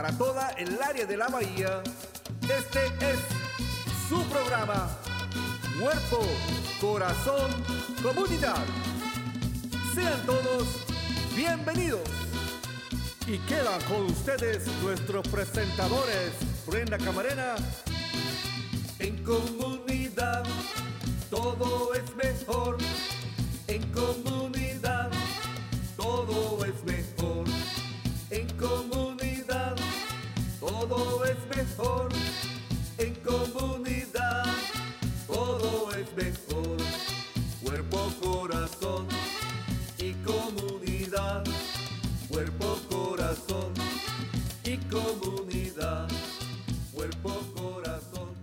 Para toda el área de la bahía, este es su programa. Cuerpo, corazón, comunidad. Sean todos bienvenidos. Y quedan con ustedes nuestros presentadores, Brenda Camarena. En comunidad todo es mejor. Y comunidad. Cuerpo, corazón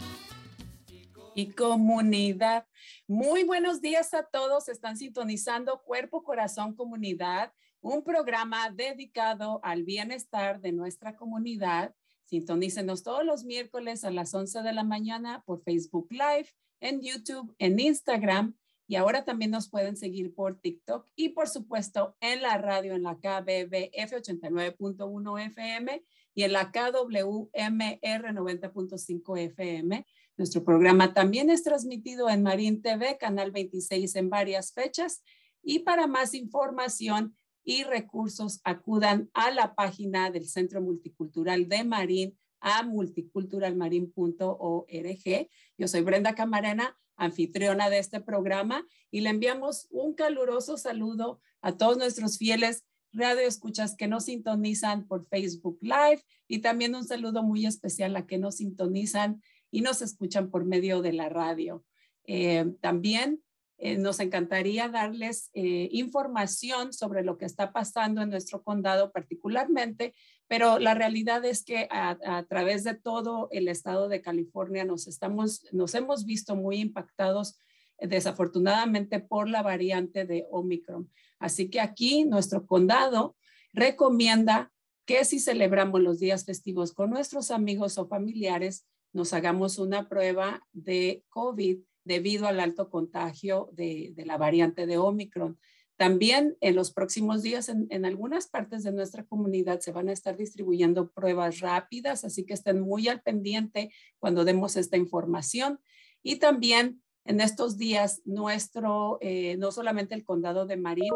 y comunidad. Muy buenos días a todos. Están sintonizando Cuerpo, Corazón, Comunidad, un programa dedicado al bienestar de nuestra comunidad. Sintonícenos todos los miércoles a las 11 de la mañana por Facebook Live, en YouTube, en Instagram y ahora también nos pueden seguir por TikTok y por supuesto en la radio en la KBB F89.1 FM y en la KWMR 90.5 FM. Nuestro programa también es transmitido en Marín TV, Canal 26 en varias fechas. Y para más información y recursos, acudan a la página del Centro Multicultural de Marín a multiculturalmarin.org. Yo soy Brenda Camarena, anfitriona de este programa, y le enviamos un caluroso saludo a todos nuestros fieles radio escuchas que nos sintonizan por Facebook Live y también un saludo muy especial a que nos sintonizan y nos escuchan por medio de la radio. Eh, también eh, nos encantaría darles eh, información sobre lo que está pasando en nuestro condado particularmente, pero la realidad es que a, a, través de todo el estado de California nos, estamos, nos hemos visto muy impactados desafortunadamente por la variante de Omicron. Así que aquí nuestro condado recomienda que si celebramos los días festivos con nuestros amigos o familiares, nos hagamos una prueba de COVID debido al alto contagio de, la variante de Omicron. También en los próximos días en, en, algunas partes de nuestra comunidad se van a estar distribuyendo pruebas rápidas, así que estén muy al pendiente cuando demos esta información. Y también en estos días nuestro, eh, no solamente el condado de Marín,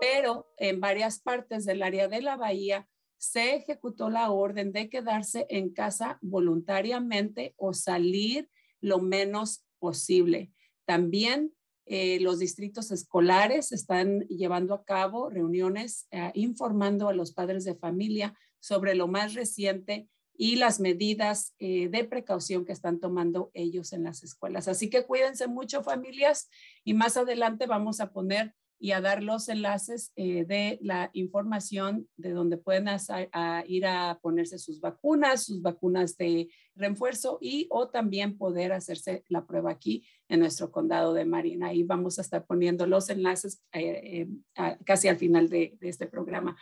pero en varias partes del área de la bahía se ejecutó la orden de quedarse en casa voluntariamente o salir lo menos posible. También eh, los distritos escolares están llevando a cabo reuniones eh, informando a los padres de familia sobre lo más reciente y las medidas eh, de precaución que están tomando ellos en las escuelas. Así que cuídense mucho familias y más adelante vamos a poner y a dar los enlaces eh, de la información de donde pueden ir a ponerse sus vacunas, sus vacunas de refuerzo y o también poder hacerse la prueba aquí en nuestro condado de Marina. Ahí vamos a estar poniendo los enlaces eh, eh, casi al final de este programa.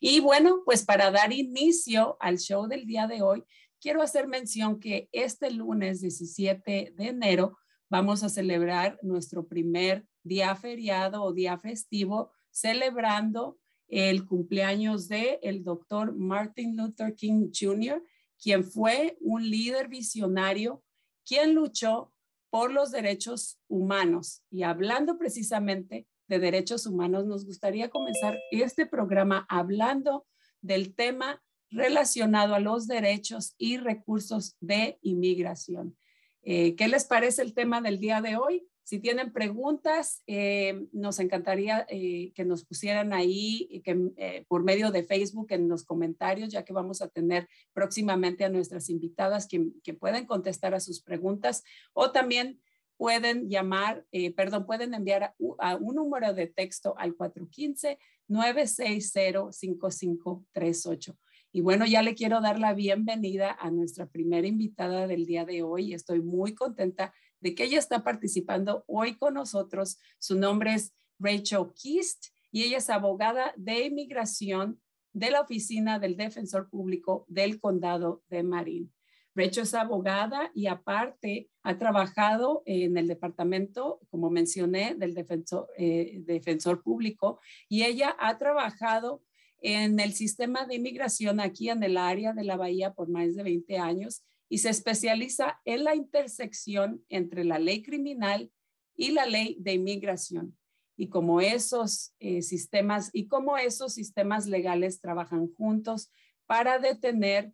Y bueno, pues para dar inicio al show del día de hoy, quiero hacer mención que este lunes 17 de enero vamos a celebrar nuestro primer día feriado o día festivo celebrando el cumpleaños de el doctor Martin Luther King Jr., quien fue un líder visionario, quien luchó por los derechos humanos. Y hablando precisamente de Derechos Humanos, nos gustaría comenzar este programa hablando del tema relacionado a los derechos y recursos de inmigración. Eh, ¿Qué les parece el tema del día de hoy? Si tienen preguntas, eh, nos encantaría eh, que nos pusieran ahí que, por medio de Facebook en los comentarios, ya que vamos a tener próximamente a nuestras invitadas que, pueden contestar a sus preguntas o también pueden llamar, perdón, pueden enviar a, un número de texto al 415-960-5538. Y bueno, ya le quiero dar la bienvenida a nuestra primera invitada del día de hoy. Estoy muy contenta de que ella está participando hoy con nosotros. Su nombre es Rachel Kist y ella es abogada de inmigración de la Oficina del Defensor Público del Condado de Marín. Rachel es abogada y aparte ha trabajado en el departamento, como mencioné, del defensor, eh, defensor público y ella ha trabajado en el sistema de inmigración aquí en el área de la Bahía por más de 20 años y se especializa en la intersección entre la ley criminal y la ley de inmigración y cómo esos eh, sistemas y cómo esos sistemas legales trabajan juntos para detener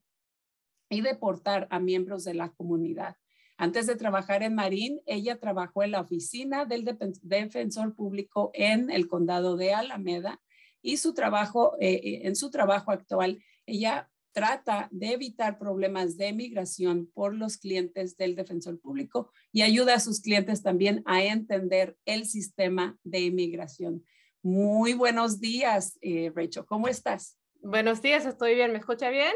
y deportar a miembros de la comunidad. Antes de trabajar en Marín, ella trabajó en la oficina del defensor público en el condado de Alameda y su trabajo, eh, eh, en su trabajo actual, ella trata de evitar problemas de migración por los clientes del defensor público y ayuda a sus clientes también a entender el sistema de inmigración. Muy buenos días, eh, Rachel. ¿Cómo estás? Buenos días, estoy bien. ¿Me escucha bien?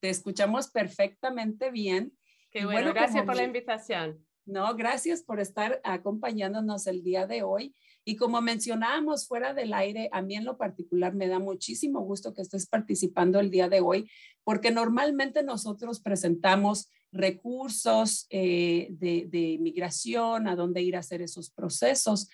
Te escuchamos perfectamente bien. Qué bueno, gracias por la invitación. No, gracias por estar acompañándonos el día de hoy. Y como mencionábamos fuera del aire, a mí en lo particular me da muchísimo gusto que estés participando el día de hoy, porque normalmente nosotros presentamos recursos eh, de, de, migración, a dónde ir a hacer esos procesos,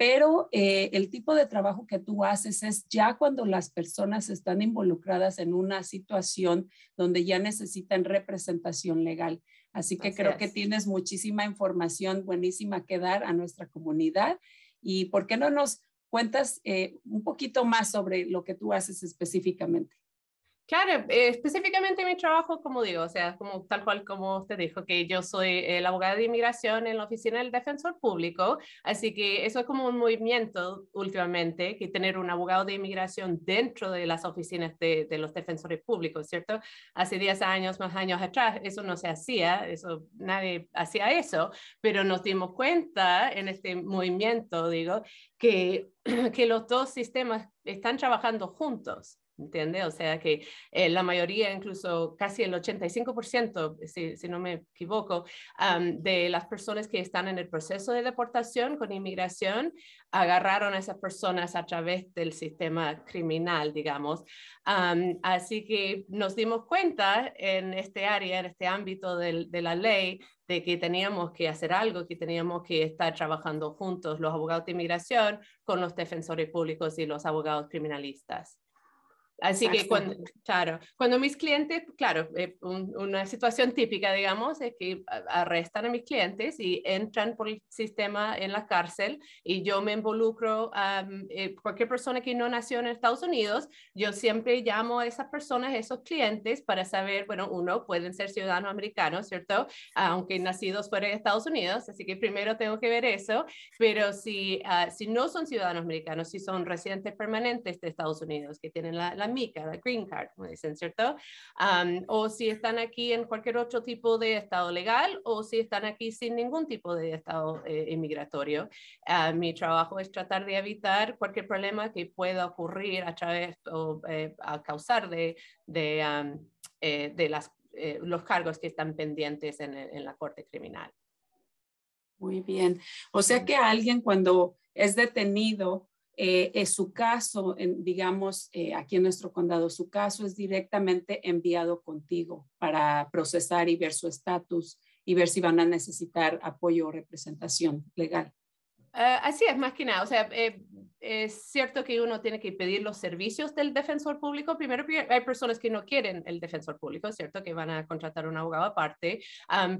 pero eh, el tipo de trabajo que tú haces es ya cuando las personas están involucradas en una situación donde ya necesitan representación legal. Así que creo que tienes muchísima información buenísima que dar a nuestra comunidad ¿Y por qué no nos cuentas eh, un poquito más sobre lo que tú haces específicamente? Claro, eh, específicamente mi trabajo, como digo, o sea, como tal cual como usted dijo, que yo soy el abogado de inmigración en la oficina del defensor público, así que eso es como un movimiento últimamente, que tener un abogado de inmigración dentro de las oficinas de, de los defensores públicos, ¿cierto? Hace 10 años, más años atrás, eso no se hacía, eso nadie hacía eso, pero nos dimos cuenta en este movimiento, digo, que, que los dos sistemas están trabajando juntos. ¿Entiende? O sea que eh, la mayoría, incluso casi el 85%, si, si no me equivoco, de las personas que están en el proceso de deportación con inmigración, agarraron a esas personas a través del sistema criminal, digamos. así que nos dimos cuenta en este área, en este ámbito de la ley, de que teníamos que hacer algo, que teníamos que estar trabajando juntos los abogados de inmigración con los defensores públicos y los abogados criminalistas. Así que cuando, claro, cuando mis clientes, claro, eh, una situación típica, digamos, es que arrestan a mis clientes y entran por el sistema en la cárcel y yo me involucro a eh, cualquier persona que no nació en Estados Unidos, yo siempre llamo a esas personas, a esos clientes, para saber, bueno, uno, pueden ser ciudadanos americanos, ¿cierto? Aunque nacidos fuera de Estados Unidos, así que primero tengo que ver eso, pero si, ah, si no son ciudadanos americanos, si son residentes permanentes de Estados Unidos, que tienen la, la mica, la green card, como dicen, ¿cierto? o si están aquí en cualquier otro tipo de estado legal o si están aquí sin ningún tipo de estado eh, inmigratorio. Uh, mi trabajo es tratar de evitar cualquier problema que pueda ocurrir a través o eh, a causar de, de, eh, de las, eh, los cargos que están pendientes en, en la corte criminal. Muy bien. O sea que alguien cuando es detenido eh, es su caso, digamos, eh, aquí en nuestro condado, su caso es directamente enviado contigo para procesar y ver su estatus y ver si van a necesitar apoyo o representación legal. Uh, así es, más que nada. O sea, eh, es cierto que uno tiene que pedir los servicios del defensor público. Primero, hay personas que no quieren el defensor público, es cierto que van a contratar un abogado aparte,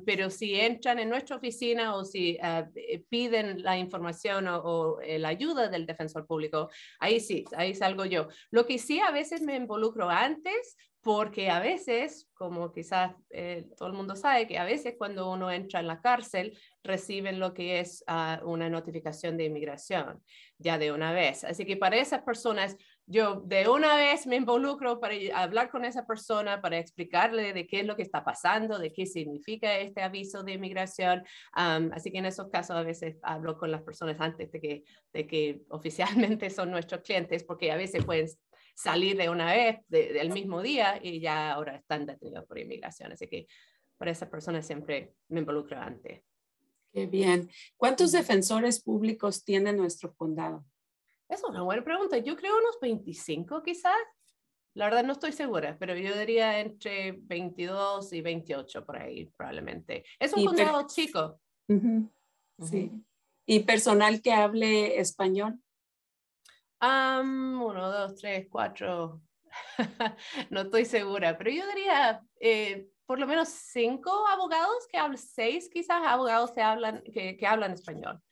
pero si entran en nuestra oficina o si ah, eh, piden la información o, eh, la ayuda del defensor público, ahí sí, ahí salgo yo. Lo que sí a veces me involucro antes porque a veces, como quizás eh, todo el mundo sabe, que a veces cuando uno entra en la cárcel reciben lo que es ah, una notificación de inmigración ya de una vez. Así que para esas personas, yo de una vez me involucro para hablar con esa persona, para explicarle de qué es lo que está pasando, de qué significa este aviso de inmigración. así que en esos casos a veces hablo con las personas antes de que, de que oficialmente son nuestros clientes, porque a veces pueden salir de una vez del mismo día y ya ahora están detenidos por inmigración. Así que para esa persona siempre me involucro antes. Qué bien. ¿Cuántos defensores públicos tiene nuestro condado? Es una buena pregunta. Yo creo unos 25 quizás. La verdad no estoy segura, pero yo diría entre 22 y 28 por ahí probablemente. Es un condado chico. Sí. ¿Y personal que hable español? Uno, dos, tres, cuatro. no estoy segura, pero yo diría eh, por lo menos cinco abogados que hablan, seis quizás abogados que hablan, que, que hablan español.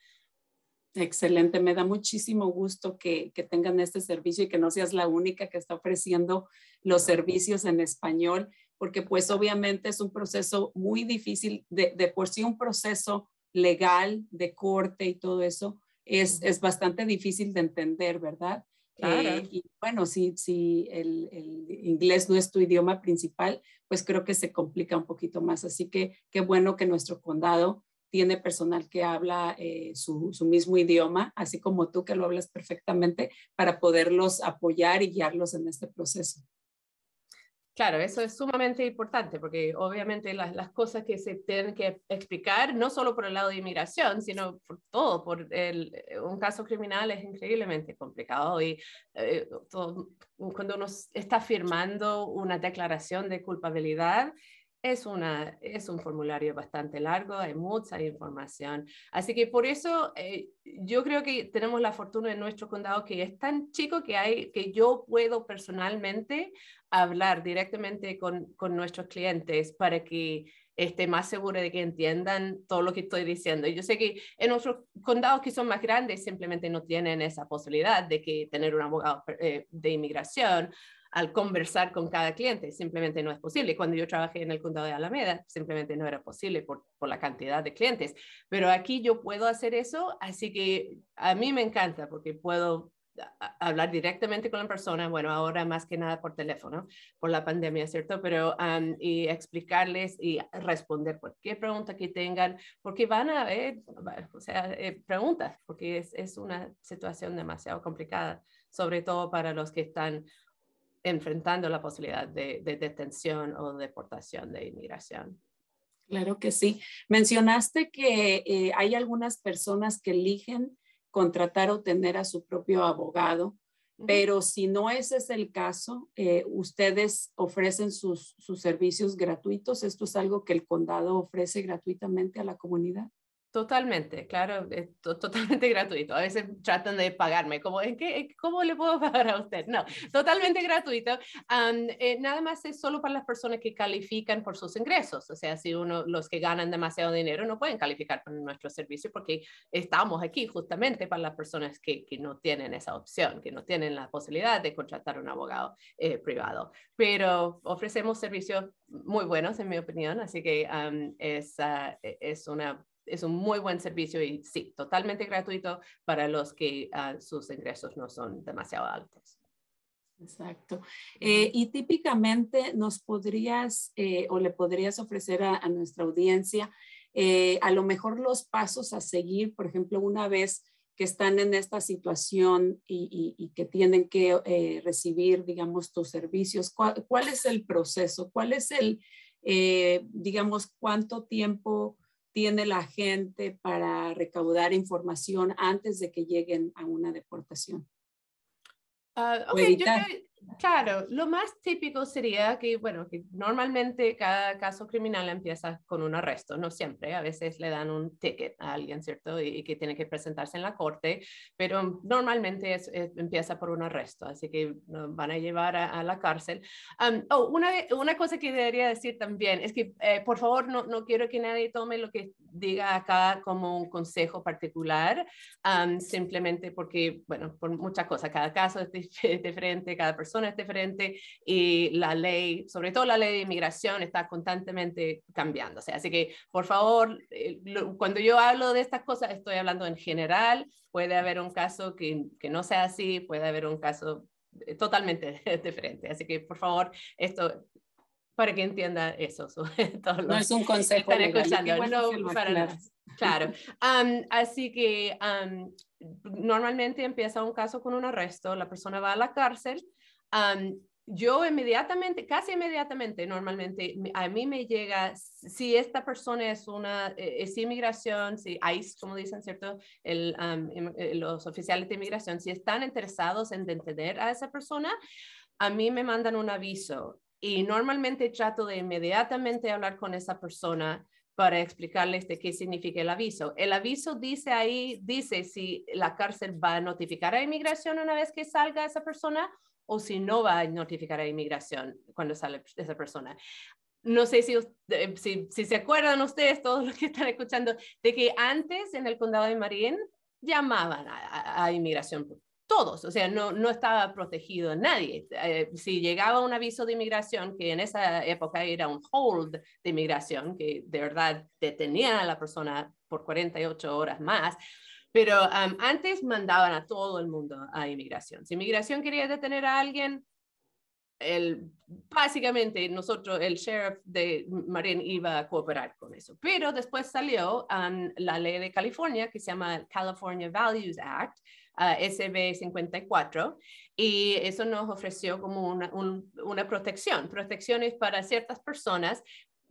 Excelente, me da muchísimo gusto que, que, tengan este servicio y que no seas la única que está ofreciendo los servicios en español, porque pues obviamente es un proceso muy difícil, de, de por sí un proceso legal de corte y todo eso, es, es bastante difícil de entender, ¿verdad? Eh, y bueno, si, si el, el, inglés no es tu idioma principal, pues creo que se complica un poquito más. Así que qué bueno que nuestro condado tiene personal que habla eh, su, su, mismo idioma, así como tú que lo hablas perfectamente, para poderlos apoyar y guiarlos en este proceso. Claro, eso es sumamente importante porque obviamente las, las, cosas que se tienen que explicar, no solo por el lado de inmigración, sino por todo, por el, eh, un caso criminal es increíblemente complicado y eh, cuando uno está firmando una declaración de culpabilidad, es, una, es un formulario bastante largo, hay mucha información. Así que por eso eh, yo creo que tenemos la fortuna en nuestro condado que es tan chico que, hay, que yo puedo personalmente hablar directamente con, con nuestros clientes para que esté más seguro de que entiendan todo lo que estoy diciendo. Yo sé que en otros condados que son más grandes simplemente no tienen esa posibilidad de que tener un abogado eh, de inmigración al conversar con cada cliente. Simplemente no es posible. Cuando yo trabajé en el condado de Alameda, simplemente no era posible por, por, la cantidad de clientes. Pero aquí yo puedo hacer eso, así que a mí me encanta porque puedo hablar directamente con la persona, bueno, ahora más que nada por teléfono, por la pandemia, ¿cierto? Pero y explicarles y responder cualquier pregunta que tengan, porque van a ver, o sea, eh, preguntas, porque es, es, una situación demasiado complicada, sobre todo para los que están enfrentando la posibilidad de, detención o deportación de inmigración. Claro que sí. Mencionaste que eh, hay algunas personas que eligen contratar o tener a su propio abogado, pero si no ese es el caso, eh, ustedes ofrecen sus, sus servicios gratuitos. ¿Esto es algo que el condado ofrece gratuitamente a la comunidad? Totalmente, claro, es totalmente gratuito. A veces tratan de pagarme, como, ¿en qué, ¿cómo le puedo pagar a usted? No, totalmente gratuito. Eh, nada más es solo para las personas que califican por sus ingresos. O sea, si uno, los que ganan demasiado dinero no pueden calificar por nuestro servicio porque estamos aquí justamente para las personas que, que no tienen esa opción, que no tienen la posibilidad de contratar un abogado eh, privado. Pero ofrecemos servicios muy buenos, en mi opinión, así que es, ah, e, es una es un muy buen servicio y sí, totalmente gratuito para los que ah, sus ingresos no son demasiado altos. Exacto. Eh, y típicamente nos podrías eh, o le podrías ofrecer a, nuestra audiencia eh, a lo mejor los pasos a seguir, por ejemplo, una vez que están en esta situación y, que tienen que recibir, digamos, tus servicios, ¿cuál, ¿cuál, es el proceso? ¿Cuál es el, digamos, cuánto tiempo tiene la gente para recaudar información antes de que lleguen a una deportación? Uh, okay, yo, Claro, lo más típico sería que, bueno, que normalmente cada caso criminal empieza con un arresto, no siempre, a veces le dan un ticket a alguien, ¿cierto? Y, que tiene que presentarse en la corte, pero normalmente es, empieza por un arresto, así que van a llevar a, la cárcel. oh, una, una cosa que debería decir también es que, eh, por favor, no, no quiero que nadie tome lo que diga acá como un consejo particular, simplemente porque, bueno, por muchas cosas, cada caso es diferente, cada persona es diferente y la ley, sobre todo la ley de inmigración, está constantemente cambiándose. Así que, por favor, eh, cuando yo hablo de estas cosas, estoy hablando en general. Puede haber un caso que, que no sea así, puede haber un caso eh, totalmente diferente. Así que, por favor, esto para que entienda eso. no es un consejo. Están escuchando. no, para nada. Claro. así que normalmente empieza un caso con un arresto, la persona va a la cárcel yo inmediatamente, casi inmediatamente, normalmente a mí me llega, si esta persona es una, e, es inmigración, si ICE, como dicen, ¿cierto? El, eh, los oficiales de inmigración, si están interesados en detener a esa persona, a mí me mandan un aviso y normalmente trato de inmediatamente hablar con esa persona para explicarles de qué significa el aviso. El aviso dice ahí, dice si la cárcel va a notificar a inmigración una vez que salga esa persona o si no va a notificar a inmigración cuando sale esa persona. No sé si, eh, si, si, se acuerdan ustedes, todos los que están escuchando, de que antes en el condado de Marin llamaban a, inmigración todos, o sea, no, no estaba protegido nadie. Eh, si llegaba un aviso de inmigración, que en esa época era un hold de inmigración, que de verdad detenía a la persona por 48 horas más, pero antes mandaban a todo el mundo a inmigración. Si inmigración quería detener a alguien, el, básicamente nosotros, el sheriff de Marin iba a cooperar con eso. Pero después salió la ley de California que se llama California Values Act, uh, SB 54, y eso nos ofreció como una, una protección, protecciones para ciertas personas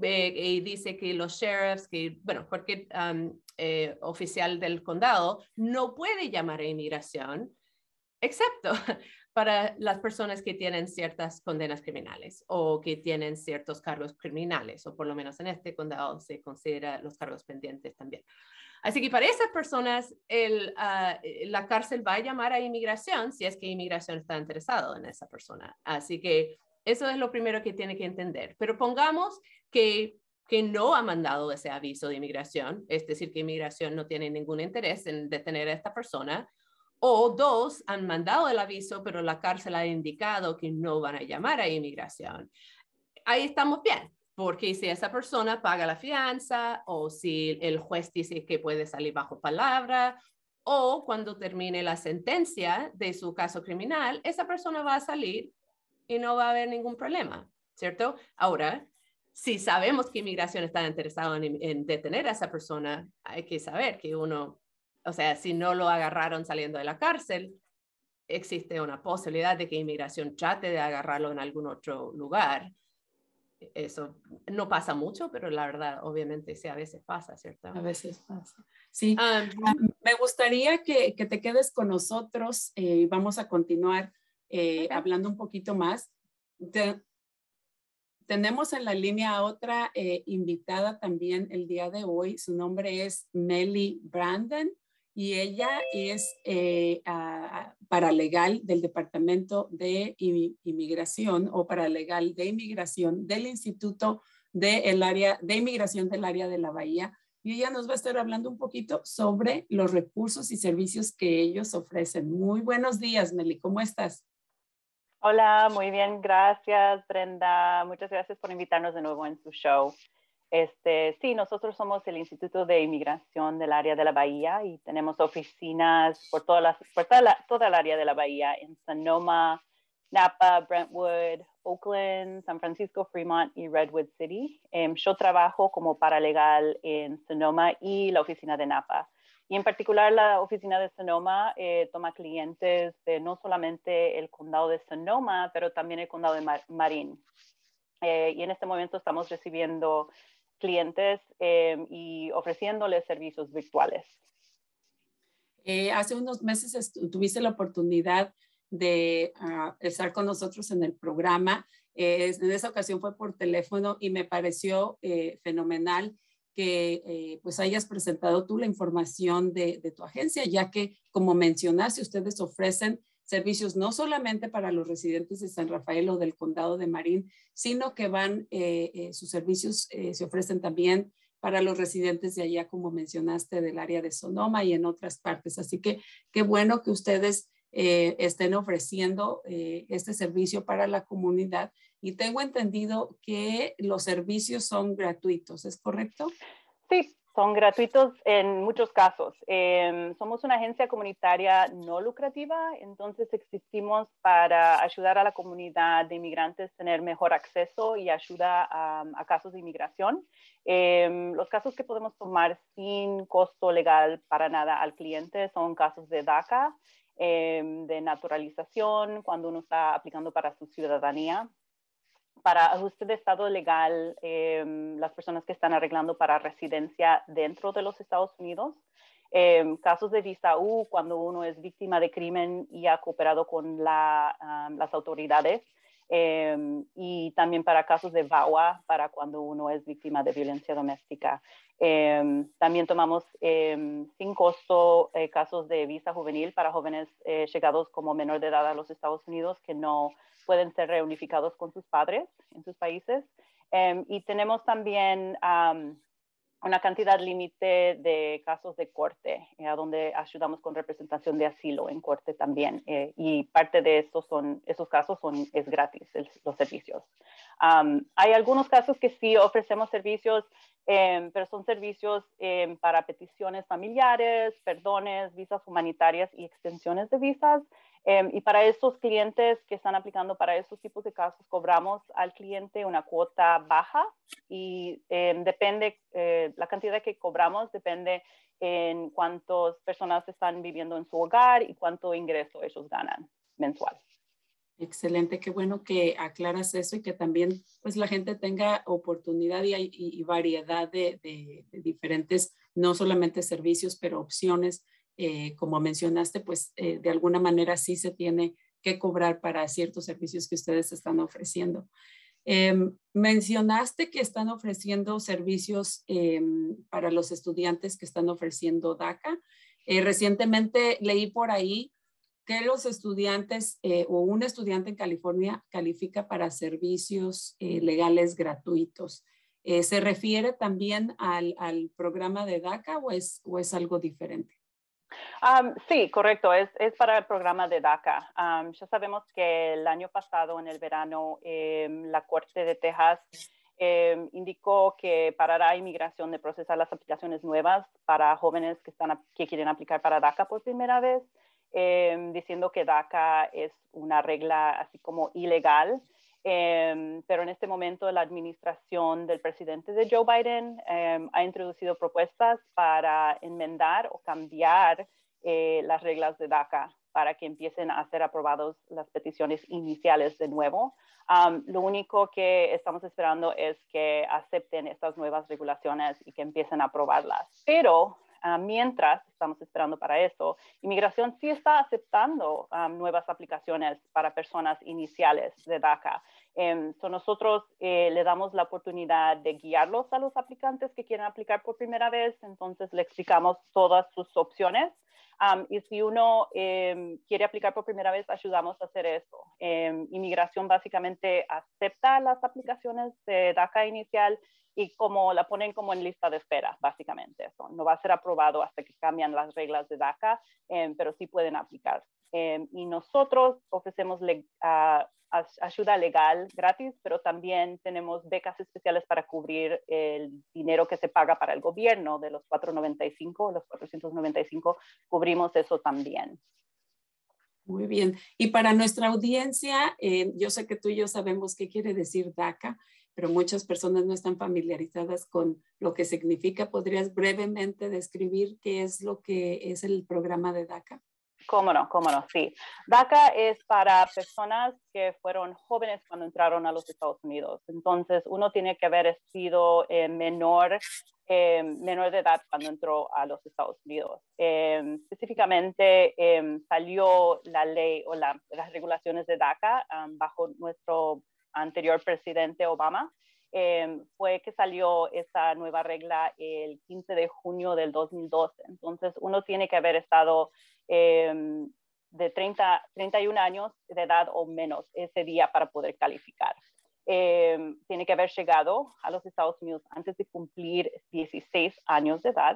eh, y dice que los sheriffs, que, bueno, cualquier eh, oficial del condado no puede llamar a inmigración, excepto para las personas que tienen ciertas condenas criminales o que tienen ciertos cargos criminales, o por lo menos en este condado se considera los cargos pendientes también. Así que para esas personas, ah, la cárcel va a llamar a inmigración si es que inmigración está interesado en esa persona. Así que eso es lo primero que tiene que entender. Pero pongamos que, que no ha mandado ese aviso de inmigración, es decir, que inmigración no tiene ningún interés en detener a esta persona. O dos, han mandado el aviso, pero la cárcel ha indicado que no van a llamar a inmigración. Ahí estamos bien, porque si esa persona paga la fianza o si el juez dice que puede salir bajo palabra o cuando termine la sentencia de su caso criminal, esa persona va a salir y no va a haber ningún problema, ¿cierto? Ahora, si sabemos que inmigración está interesado en, detener a esa persona, hay que saber que uno, o sea, si no lo agarraron saliendo de la cárcel, existe una posibilidad de que inmigración trate de agarrarlo en algún otro lugar. Eso no pasa mucho, pero la verdad, obviamente, sí, a veces pasa, ¿cierto? A veces pasa. Sí, ah, me gustaría que, que, te quedes con nosotros y eh, vamos a continuar eh, hablando un poquito más. tenemos en la línea a otra eh, invitada también el día de hoy. Su nombre es Melly Brandon y ella es eh, paralegal del Departamento de Inmigración o paralegal de Inmigración del Instituto de, el área, de Inmigración del área de la Bahía y ella nos va a estar hablando un poquito sobre los recursos y servicios que ellos ofrecen. Muy buenos días, Meli, ¿cómo estás? Hola, muy bien, gracias Brenda. Muchas gracias por invitarnos de nuevo en su show. Este, sí, nosotros somos el Instituto de Inmigración del área de la Bahía y tenemos oficinas por, por toda, la, toda el área de la Bahía, en Sonoma, Napa, Brentwood, Oakland, San Francisco, Fremont y Redwood City. Em, yo trabajo como paralegal en Sonoma y la oficina de Napa. Y en particular la oficina de Sonoma eh, toma clientes de no solamente el condado de Sonoma, pero también el condado de Marín. Eh, y en este momento estamos recibiendo clientes eh, y ofreciéndoles servicios virtuales. hace unos meses tuviste la oportunidad de ah, estar con nosotros en el programa. en esa ocasión fue por teléfono y me pareció eh, fenomenal que eh, pues hayas presentado tú la información de, de, tu agencia, ya que como mencionaste, ustedes ofrecen servicios no solamente para los residentes de San Rafael o del condado de Marín, sino que van, eh, sus servicios se ofrecen también para los residentes de allá, como mencionaste, del área de Sonoma y en otras partes. Así que qué bueno que ustedes eh, estén ofreciendo eh, este servicio para la comunidad. Y tengo entendido que los servicios son gratuitos, ¿es correcto? Sí, son gratuitos en muchos casos. Em, somos una agencia comunitaria no lucrativa, entonces existimos para ayudar a la comunidad de inmigrantes a tener mejor acceso y ayuda a, casos de inmigración. Em, los casos que podemos tomar sin costo legal para nada al cliente son casos de DACA, em, de naturalización, cuando uno está aplicando para su ciudadanía para ajuste de estado legal, em, las personas que están arreglando para residencia dentro de los Estados Unidos, em, casos de visa U cuando uno es víctima de crimen y ha cooperado con la, las autoridades, em, y también para casos de VAWA para cuando uno es víctima de violencia doméstica. también tomamos sin costo eh, casos de visa juvenil para jóvenes eh, llegados como menor de edad a los Estados Unidos que no pueden ser reunificados con sus padres en sus países. Em, y tenemos también una cantidad límite de casos de corte, eh, donde ayudamos con representación de asilo en corte también. Eh, y parte de esos, son, esos casos son, es gratis, los servicios. hay algunos casos que sí ofrecemos servicios, em, pero son servicios em, para peticiones familiares, perdones, visas humanitarias y extensiones de visas. Em, y para esos clientes que están aplicando para esos tipos de casos, cobramos al cliente una cuota baja y em, depende, eh, la cantidad que cobramos depende en cuántas personas están viviendo en su hogar y cuánto ingreso ellos ganan mensual. Excelente, qué bueno que aclaras eso y que también pues la gente tenga oportunidad y, y, variedad de, de, de diferentes, no solamente servicios, pero opciones eh, como mencionaste, pues eh, de alguna manera sí se tiene que cobrar para ciertos servicios que ustedes están ofreciendo. Em, mencionaste que están ofreciendo servicios em, para los estudiantes que están ofreciendo DACA. Eh, recientemente leí por ahí que los estudiantes o un estudiante en California califica para servicios legales gratuitos. ¿Se refiere también al, al, programa de DACA o es, o es algo diferente? Sí, correcto, es, es, para el programa de DACA. ya sabemos que el año pasado, en el verano, em, la Corte de Texas em, indicó que parará inmigración de procesar las aplicaciones nuevas para jóvenes que, están, que quieren aplicar para DACA por primera vez, em, diciendo que DACA es una regla así como ilegal. Em, pero en este momento la administración del presidente de Joe Biden em, ha introducido propuestas para enmendar o cambiar eh, las reglas de DACA para que empiecen a ser aprobados las peticiones iniciales de nuevo. lo único que estamos esperando es que acepten estas nuevas regulaciones y que empiecen a aprobarlas. Pero Ah, mientras estamos esperando para eso, inmigración sí está aceptando ah, nuevas aplicaciones para personas iniciales de DACA. Um, nosotros eh, le damos la oportunidad de guiarlos a los aplicantes que quieren aplicar por primera vez, entonces le explicamos todas sus opciones. y si uno em, quiere aplicar por primera vez, ayudamos a hacer eso. Em, inmigración básicamente acepta las aplicaciones de DACA inicial y como la ponen como en lista de espera, básicamente. Eso. No va a ser aprobado hasta que cambian las reglas de DACA, em, pero sí pueden aplicar. Em, y nosotros ofrecemos ayuda legal gratis, pero también tenemos becas especiales para cubrir el dinero que se paga para el gobierno de los 495, los 495, cubrimos eso también. Muy bien. Y para nuestra audiencia, eh, yo sé que tú y yo sabemos qué quiere decir DACA pero muchas personas no están familiarizadas con lo que significa. ¿Podrías brevemente describir qué es lo que es el programa de DACA? Cómo no, cómo no, sí. DACA es para personas que fueron jóvenes cuando entraron a los Estados Unidos. Entonces, uno tiene que haber sido eh, menor, eh, menor de edad cuando entró a los Estados Unidos. Eh, específicamente, salió la ley o las regulaciones de DACA bajo nuestro anterior presidente Obama. fue que salió esa nueva regla el 15 de junio del 2012. Entonces, uno tiene que haber estado Em, de 30, 31 años de edad o menos ese día para poder calificar. Em, tiene que haber llegado a los Estados Unidos antes de cumplir 16 años de edad.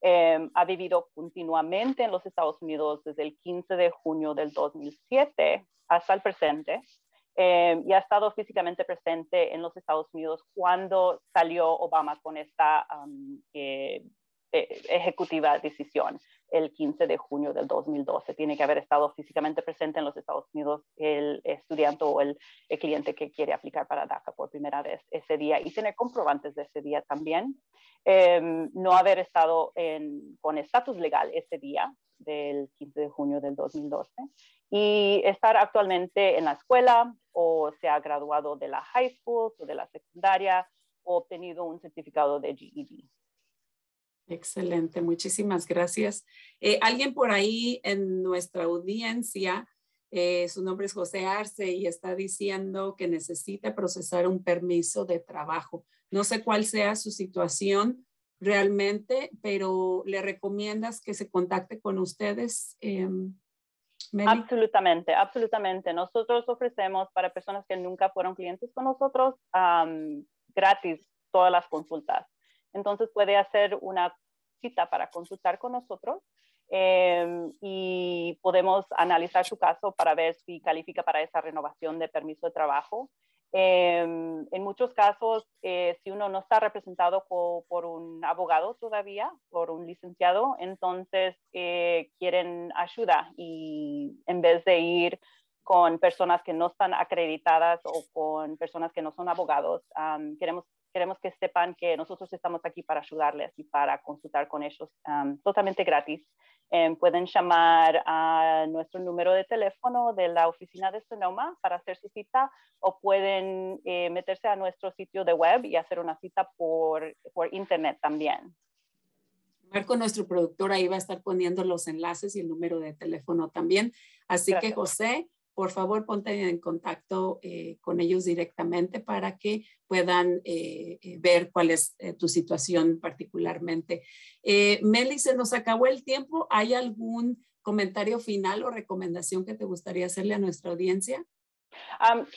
Em, ha vivido continuamente en los Estados Unidos desde el 15 de junio del 2007 hasta el presente y ha estado físicamente presente en los Estados Unidos cuando salió Obama con esta eh, eh, ejecutiva decisión el 15 de junio del 2012. Tiene que haber estado físicamente presente en los Estados Unidos el estudiante o el, cliente que quiere aplicar para DACA por primera vez ese día y tener comprobantes de ese día también. Em, no haber estado con estatus legal ese día del 15 de junio del 2012 y estar actualmente en la escuela o se ha graduado de la high school o de la secundaria o obtenido un certificado de GED. Excelente, muchísimas gracias. Eh, alguien por ahí en nuestra audiencia, eh, su nombre es José Arce y está diciendo que necesita procesar un permiso de trabajo. No sé cuál sea su situación realmente, pero le recomiendas que se contacte con ustedes. Em, absolutamente, absolutamente. Nosotros ofrecemos para personas que nunca fueron clientes con nosotros gratis todas las consultas. Entonces puede hacer una cita para consultar con nosotros em, y podemos analizar su caso para ver si califica para esa renovación de permiso de trabajo. Em, en muchos casos, eh, si uno no está representado por un abogado todavía, por un licenciado, entonces eh, quieren ayuda y en vez de ir con personas que no están acreditadas o con personas que no son abogados, queremos queremos que sepan que nosotros estamos aquí para ayudarles y para consultar con ellos totalmente gratis. Em, pueden llamar a nuestro número de teléfono de la oficina de Sonoma para hacer su cita o pueden eh, meterse a nuestro sitio de web y hacer una cita por, por internet también. Marco, nuestro productor, ahí va a estar poniendo los enlaces y el número de teléfono también. Así que, José, por favor ponte en contacto eh, con ellos directamente para que puedan eh, eh, ver cuál es tu situación particularmente. Meli, se nos acabó el tiempo. ¿Hay algún comentario final o recomendación que te gustaría hacerle a nuestra audiencia?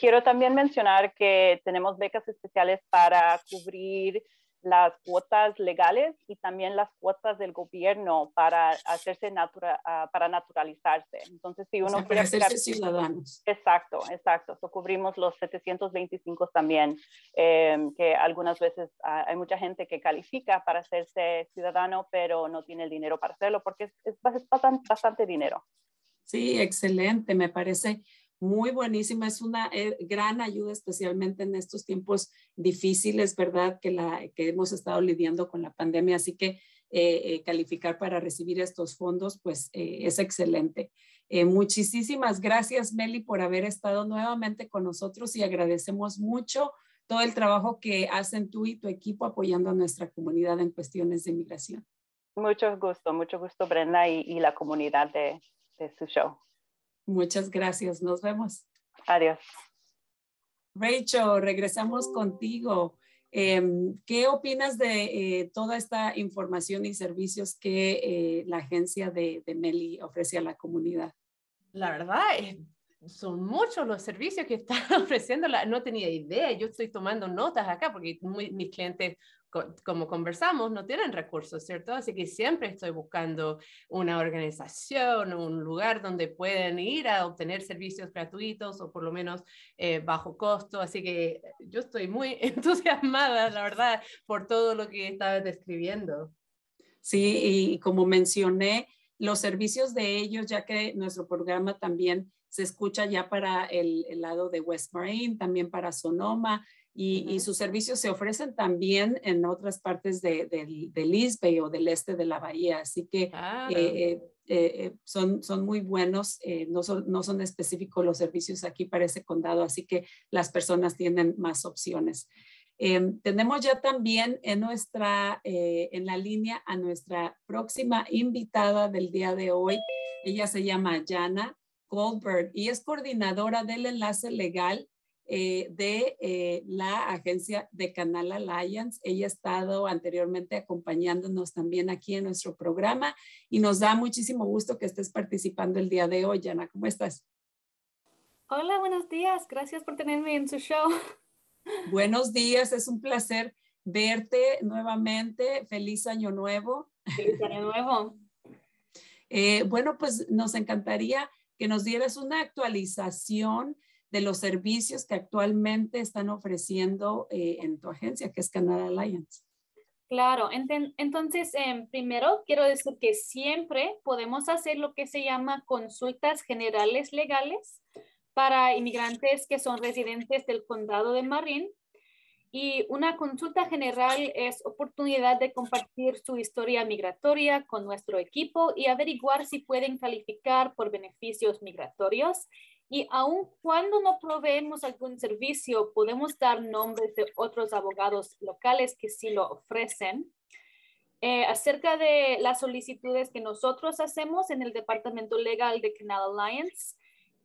quiero también mencionar que tenemos becas especiales para cubrir las cuotas legales y también las cuotas del gobierno para hacerse natura, ah, para naturalizarse. Entonces, si uno quiere hacerse ciudadanos. Exacto, exacto. So, cubrimos los 725 también, em, que algunas veces hay mucha gente que califica para hacerse ciudadano, pero no tiene el dinero para hacerlo porque es, es bastante dinero. Sí, excelente. Me parece muy buenísima, es una eh, gran ayuda, especialmente en estos tiempos difíciles, ¿verdad? Que, la, que hemos estado lidiando con la pandemia, así que eh, eh, calificar para recibir estos fondos, pues es excelente. muchísimas gracias, Meli, por haber estado nuevamente con nosotros y agradecemos mucho todo el trabajo que hacen tú y tu equipo apoyando a nuestra comunidad en cuestiones de inmigración. Mucho gusto, mucho gusto, Brenda, y, y la comunidad de, de su show. Muchas gracias. Nos vemos. Adiós. Rachel, regresamos contigo. Em, ¿Qué opinas de eh, toda esta información y servicios que eh, la agencia de, de, Meli ofrece a la comunidad? La verdad, son muchos los servicios que están ofreciendo. no tenía idea. Yo estoy tomando notas acá porque mis clientes como conversamos, no tienen recursos, ¿cierto? Así que siempre estoy buscando una organización, un lugar donde pueden ir a obtener servicios gratuitos o por lo menos eh, bajo costo. Así que yo estoy muy entusiasmada, la verdad, por todo lo que estabas describiendo. Sí, y como mencioné, los servicios de ellos, ya que nuestro programa también se escucha ya para el, lado de West Marine, también para Sonoma, y, sus servicios se ofrecen también en otras partes de, de, de o del este de la bahía. Así que eh, eh, son, son muy buenos, no, son, no son específicos los servicios aquí para ese condado, así que las personas tienen más opciones. Em, tenemos ya también en nuestra, eh, en la línea a nuestra próxima invitada del día de hoy. Ella se llama Jana Goldberg y es coordinadora del enlace legal eh, de eh, la agencia de Canal Alliance. Ella ha estado anteriormente acompañándonos también aquí en nuestro programa y nos da muchísimo gusto que estés participando el día de hoy. Jana, ¿cómo estás? Hola, buenos días. Gracias por tenerme en su show. Buenos días, es un placer verte nuevamente. Feliz año nuevo. Feliz año nuevo. Eh, bueno, pues nos encantaría que nos dieras una actualización de los servicios que actualmente están ofreciendo eh, en tu agencia, que es Canada Alliance. Claro, entonces em, primero quiero decir que siempre podemos hacer lo que se llama consultas generales legales para inmigrantes que son residentes del condado de Marin. Y una consulta general es oportunidad de compartir su historia migratoria con nuestro equipo y averiguar si pueden calificar por beneficios migratorios. Y aun cuando no proveemos algún servicio, podemos dar nombres de otros abogados locales que sí lo ofrecen. Eh, acerca de las solicitudes que nosotros hacemos en el Departamento Legal de Canal Alliance,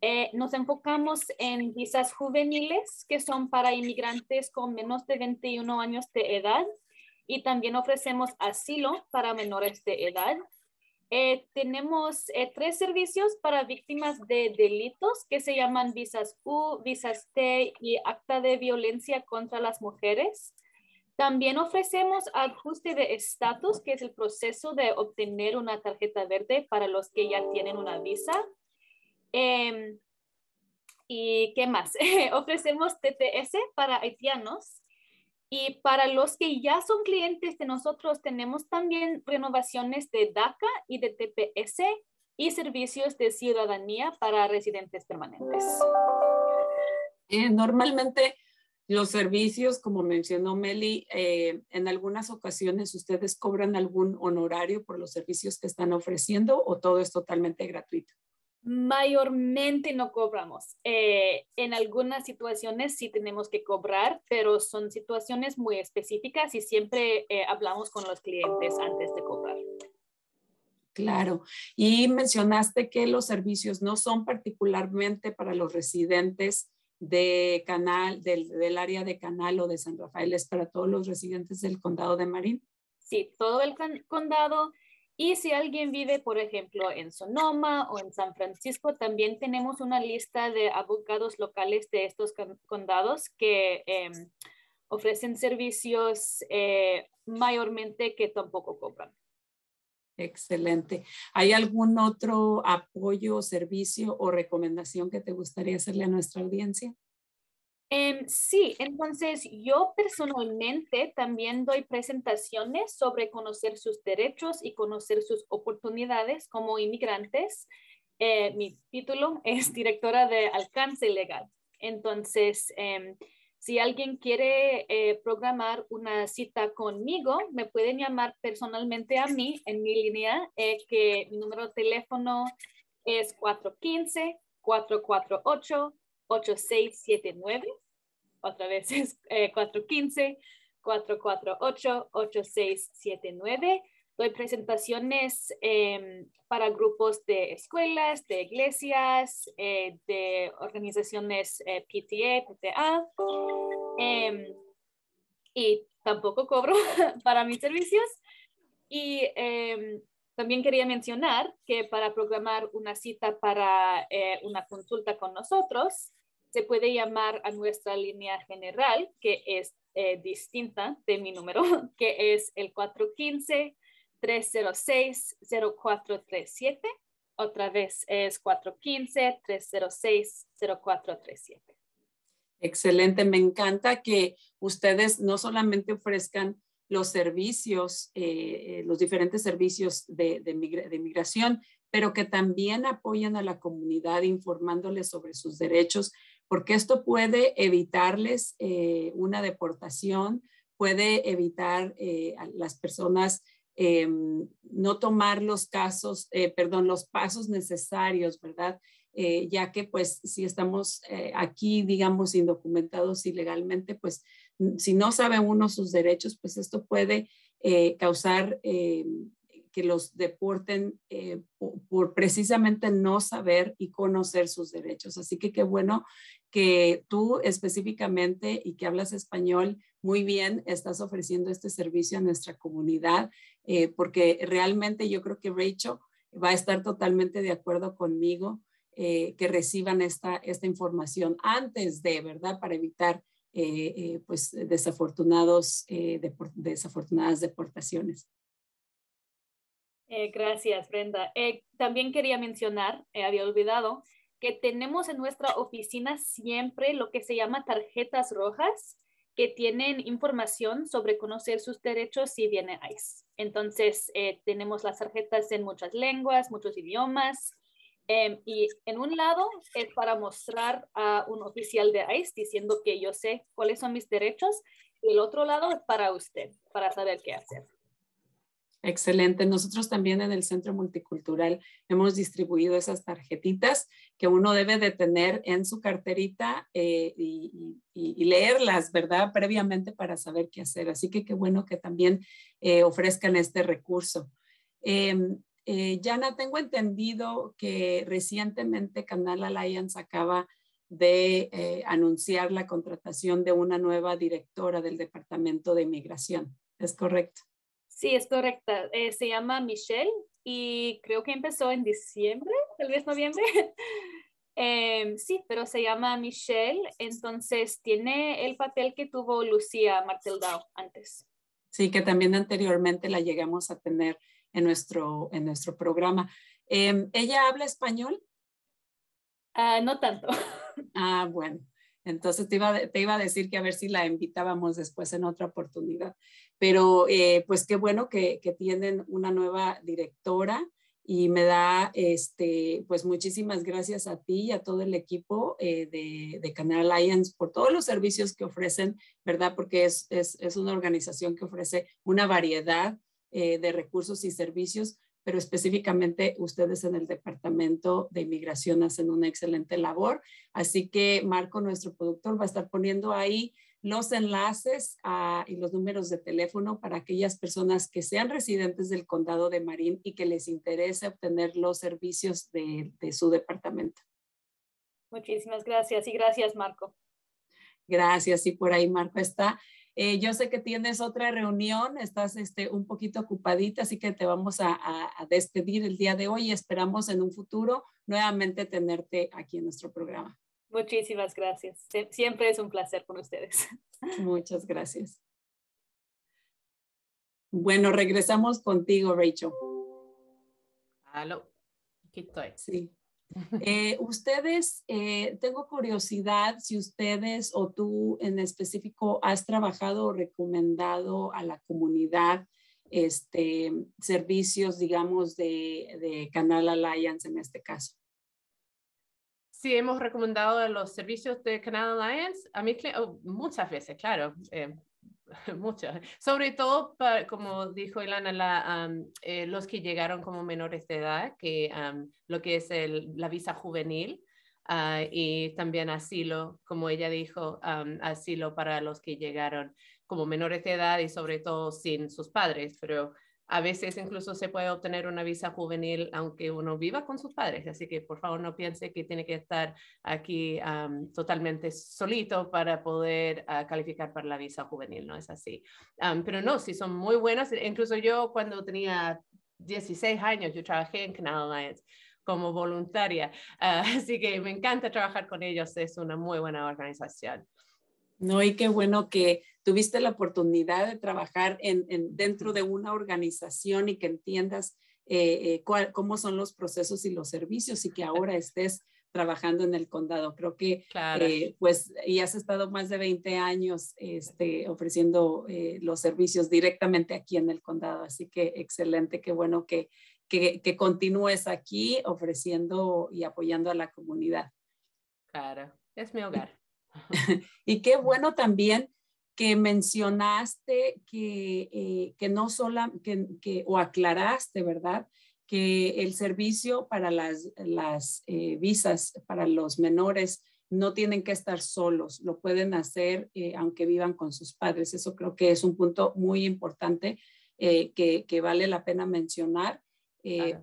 eh, nos enfocamos en visas juveniles que son para inmigrantes con menos de 21 años de edad y también ofrecemos asilo para menores de edad. Eh, tenemos eh, tres servicios para víctimas de delitos que se llaman visas U, visas T y acta de violencia contra las mujeres. También ofrecemos ajuste de estatus, que es el proceso de obtener una tarjeta verde para los que ya tienen una visa. Em, ¿Y qué más? Ofrecemos TTS para haitianos. Y para los que ya son clientes de nosotros, tenemos también renovaciones de DACA y de TPS y servicios de ciudadanía para residentes permanentes. Eh, normalmente los servicios, como mencionó Meli, eh, en algunas ocasiones ustedes cobran algún honorario por los servicios que están ofreciendo o todo es totalmente gratuito mayormente no cobramos. Eh, en algunas situaciones sí tenemos que cobrar, pero son situaciones muy específicas y siempre eh, hablamos con los clientes antes de cobrar. Claro. Y mencionaste que los servicios no son particularmente para los residentes de Canal, del, del área de Canal o de San Rafael, es para todos los residentes del condado de Marín. Sí, todo el condado y si alguien vive, por ejemplo, en Sonoma o en San Francisco, también tenemos una lista de abogados locales de estos condados que em, ofrecen servicios eh, mayormente que tampoco cobran. Excelente. ¿Hay algún otro apoyo, servicio o recomendación que te gustaría hacerle a nuestra audiencia? Em, sí, entonces yo personalmente también doy presentaciones sobre conocer sus derechos y conocer sus oportunidades como inmigrantes. Eh, mi título es directora de alcance legal. Entonces, em, si alguien quiere eh, programar una cita conmigo, me pueden llamar personalmente a mí en mi línea, eh, que mi número de teléfono es 415 448 8679 otra vez es 415-448-8679. Eh, Doy presentaciones em, para grupos de escuelas, de iglesias, eh, de organizaciones eh, PTA, PTA. Em, y tampoco cobro para mis servicios. Y em, también quería mencionar que para programar una cita para una consulta con nosotros, se puede llamar a nuestra línea general, que es eh, distinta de mi número, que es el 415-306-0437. Otra vez es 415-306-0437. Excelente, me encanta que ustedes no solamente ofrezcan los servicios, eh, los diferentes servicios de, de, migración, pero que también apoyan a la comunidad informándoles sobre sus derechos, porque esto puede evitarles eh, una deportación, puede evitar eh, a las personas em, no tomar los casos, eh, perdón, los pasos necesarios, ¿verdad? ya que pues si estamos aquí, digamos, indocumentados ilegalmente, pues si no sabe uno sus derechos, pues esto puede causar que los deporten eh, por, precisamente no saber y conocer sus derechos. Así que qué bueno que tú específicamente y que hablas español muy bien estás ofreciendo este servicio a nuestra comunidad, eh, porque realmente yo creo que Rachel va a estar totalmente de acuerdo conmigo eh, que reciban esta, esta información antes de, ¿verdad? Para evitar pues desafortunados, desafortunadas deportaciones. Eh, gracias, Brenda. Eh, también quería mencionar, eh, había olvidado, que tenemos en nuestra oficina siempre lo que se llama tarjetas rojas que tienen información sobre conocer sus derechos si viene ICE. Entonces, tenemos las tarjetas en muchas lenguas, muchos idiomas. Em, y en un lado es para mostrar a un oficial de ICE diciendo que yo sé cuáles son mis derechos. Y el otro lado es para usted, para saber qué hacer. Excelente. Nosotros también en el Centro Multicultural hemos distribuido esas tarjetitas que uno debe de tener en su carterita eh, y, leerlas, ¿verdad? Previamente para saber qué hacer. Así que qué bueno que también eh, ofrezcan este recurso. Em, eh, Yana, tengo entendido que recientemente Canal Alliance acaba de anunciar la contratación de una nueva directora del Departamento de Inmigración. ¿Es correcto? Sí, es correcta. Eh, se llama Michelle y creo que empezó en diciembre, tal vez noviembre. Em, sí, pero se llama Michelle, entonces tiene el papel que tuvo Lucía Marteldao antes. Sí, que también anteriormente la llegamos a tener en nuestro, en nuestro programa. Em, ¿Ella habla español? Ah, no tanto. Ah, bueno. Entonces te iba, te iba a decir que a ver si la invitábamos después en otra oportunidad. Pero eh, pues qué bueno que, tienen una nueva directora y me da, este, pues muchísimas gracias a ti y a todo el equipo eh, de, de, Canal Alliance por todos los servicios que ofrecen, ¿verdad? Porque es, es, es una organización que ofrece una variedad eh, de recursos y servicios pero específicamente ustedes en el Departamento de Inmigración hacen una excelente labor. Así que Marco, nuestro productor, va a estar poniendo ahí los enlaces ah, y los números de teléfono para aquellas personas que sean residentes del condado de Marín y que les interese obtener los servicios de, de su departamento. Muchísimas gracias y gracias, Marco. Gracias. Y por ahí Marco está. Eh, yo sé que tienes otra reunión, estás este, un poquito ocupadita, así que te vamos a, despedir el día de hoy y esperamos en un futuro nuevamente tenerte aquí en nuestro programa. Muchísimas gracias. Siempre es un placer con ustedes. Muchas gracias. Bueno, regresamos contigo, Rachel. Aló, aquí estoy. Sí. Eh, ustedes, eh, tengo curiosidad si ustedes o tú en específico has trabajado o recomendado a la comunidad este, servicios, digamos, de, de Canal Alliance en este caso. Sí, hemos recomendado los servicios de Canal Alliance a mí oh, muchas veces, claro. Eh, muchas. Sobre todo, como dijo Ilana, la, eh, los que llegaron como menores de edad, que lo que es la visa juvenil ah, y también asilo, como ella dijo, asilo para los que llegaron como menores de edad y sobre todo sin sus padres, pero a veces incluso se puede obtener una visa juvenil aunque uno viva con sus padres, así que por favor no piense que tiene que estar aquí totalmente solito para poder ah, calificar para la visa juvenil, no es así. pero no, sí son muy buenas, incluso yo cuando tenía 16 años, yo trabajé en Canal Alliance como voluntaria, así que me encanta trabajar con ellos, es una muy buena organización. No, y qué bueno que tuviste la oportunidad de trabajar en, dentro de una organización y que entiendas eh, eh, cómo son los procesos y los servicios y que ahora estés trabajando en el condado. Creo que, eh, pues, y has estado más de 20 años este, ofreciendo los servicios directamente aquí en el condado. Así que excelente, qué bueno que, que, que continúes aquí ofreciendo y apoyando a la comunidad. Claro, es mi hogar. y qué bueno también que mencionaste que, eh, que no solo, que, que, o aclaraste, ¿verdad? Que el servicio para las, las eh, visas para los menores no tienen que estar solos, lo pueden hacer eh, aunque vivan con sus padres. Eso creo que es un punto muy importante que, que, vale la pena mencionar.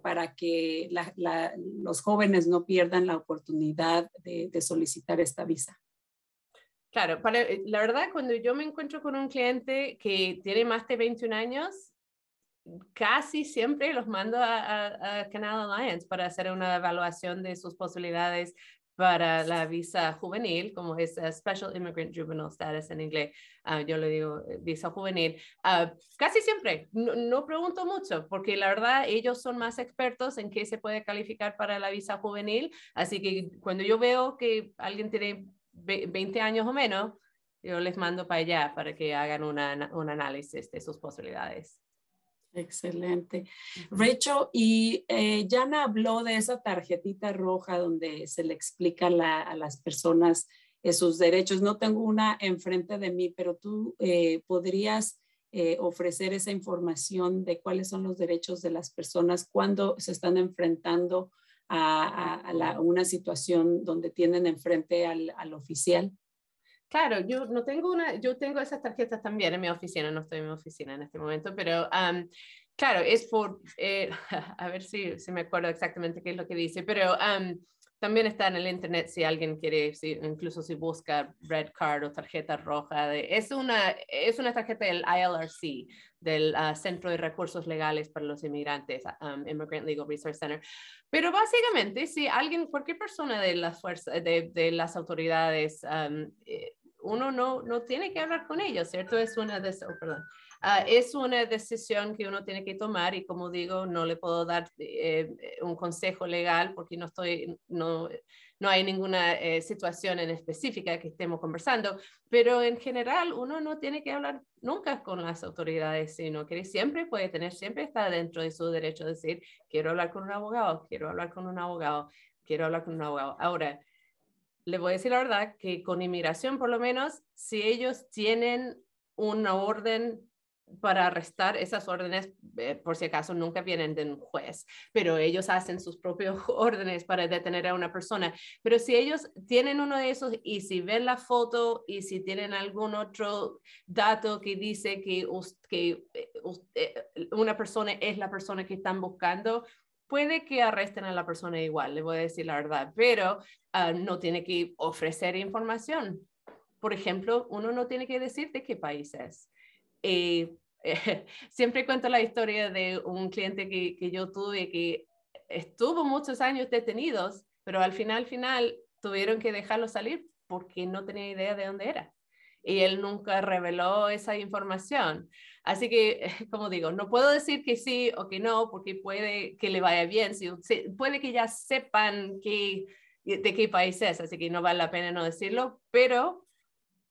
para que la, la, los jóvenes no pierdan la oportunidad de, de solicitar esta visa. Claro, para, eh, la verdad, cuando yo me encuentro con un cliente que tiene más de 21 años, casi siempre los mando a, Canal Alliance para hacer una evaluación de sus posibilidades para la visa juvenil, como es uh, Special Immigrant Juvenile Status en inglés, uh, yo le digo eh, visa juvenil, uh, casi siempre, no, no, pregunto mucho, porque la verdad ellos son más expertos en qué se puede calificar para la visa juvenil, así que cuando yo veo que alguien tiene 20 años o menos, yo les mando para allá para que hagan una, un análisis de sus posibilidades. Excelente. Rachel, y eh, Jana habló de esa tarjetita roja donde se le explica a las personas eh, sus derechos. No tengo una enfrente de mí, pero tú eh, podrías eh, ofrecer esa información de cuáles son los derechos de las personas cuando se están enfrentando a, una situación donde tienen enfrente al, al, oficial? Claro, yo no tengo una, yo tengo esas tarjetas también en mi oficina, no estoy en mi oficina en este momento, pero um, claro, es por, eh, a ver si, si, me acuerdo exactamente qué es lo que dice, pero um, también está en el internet si alguien quiere, incluso si busca red card o tarjeta roja. Es, una, es una tarjeta del ILRC, del uh, Centro de Recursos Legales para los Inmigrantes, um, Immigrant Legal Resource Center. Pero básicamente, si alguien, cualquier persona de las fuerzas, de, de las autoridades, um, eh, uno no, no tiene que hablar con ellos, ¿cierto? Es una de, oh, perdón. Uh, es una decisión que uno tiene que tomar y como digo, no le puedo dar eh, un consejo legal porque no estoy, no, no hay ninguna eh, situación en específica que estemos conversando, pero en general uno no tiene que hablar nunca con las autoridades, sino que siempre puede tener, siempre está dentro de su derecho de decir, quiero hablar con un abogado, quiero hablar con un abogado, quiero hablar con un abogado. Ahora, le voy a decir la verdad que con inmigración, por lo menos, si ellos tienen una orden para arrestar esas órdenes, eh, por si acaso nunca vienen de un juez, pero ellos hacen sus propios órdenes para detener a una persona. Pero si ellos tienen uno de esos y si ven la foto y si tienen algún otro dato que dice que, que eh, eh, una persona es la persona que están buscando, puede que arresten a la persona igual, le voy a decir la verdad, pero uh, no tiene que ofrecer información. Por ejemplo, uno no tiene que decir de qué país es. Eh, siempre cuento la historia de un cliente que, que, yo tuve que estuvo muchos años detenidos, pero al final, final tuvieron que dejarlo salir porque no tenía idea de dónde era. Y él nunca reveló esa información. Así que, como digo, no puedo decir que sí o que no, porque puede que le vaya bien, si, puede que ya sepan que, de qué país es, así que no vale la pena no decirlo, pero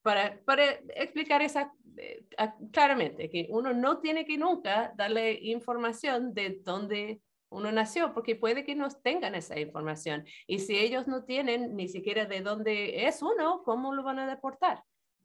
para, para explicar esa eh, claramente, que uno no tiene que nunca darle información de dónde uno nació, porque puede que no tengan esa información. Y si ellos no tienen ni siquiera de dónde es uno, ¿cómo lo van a deportar?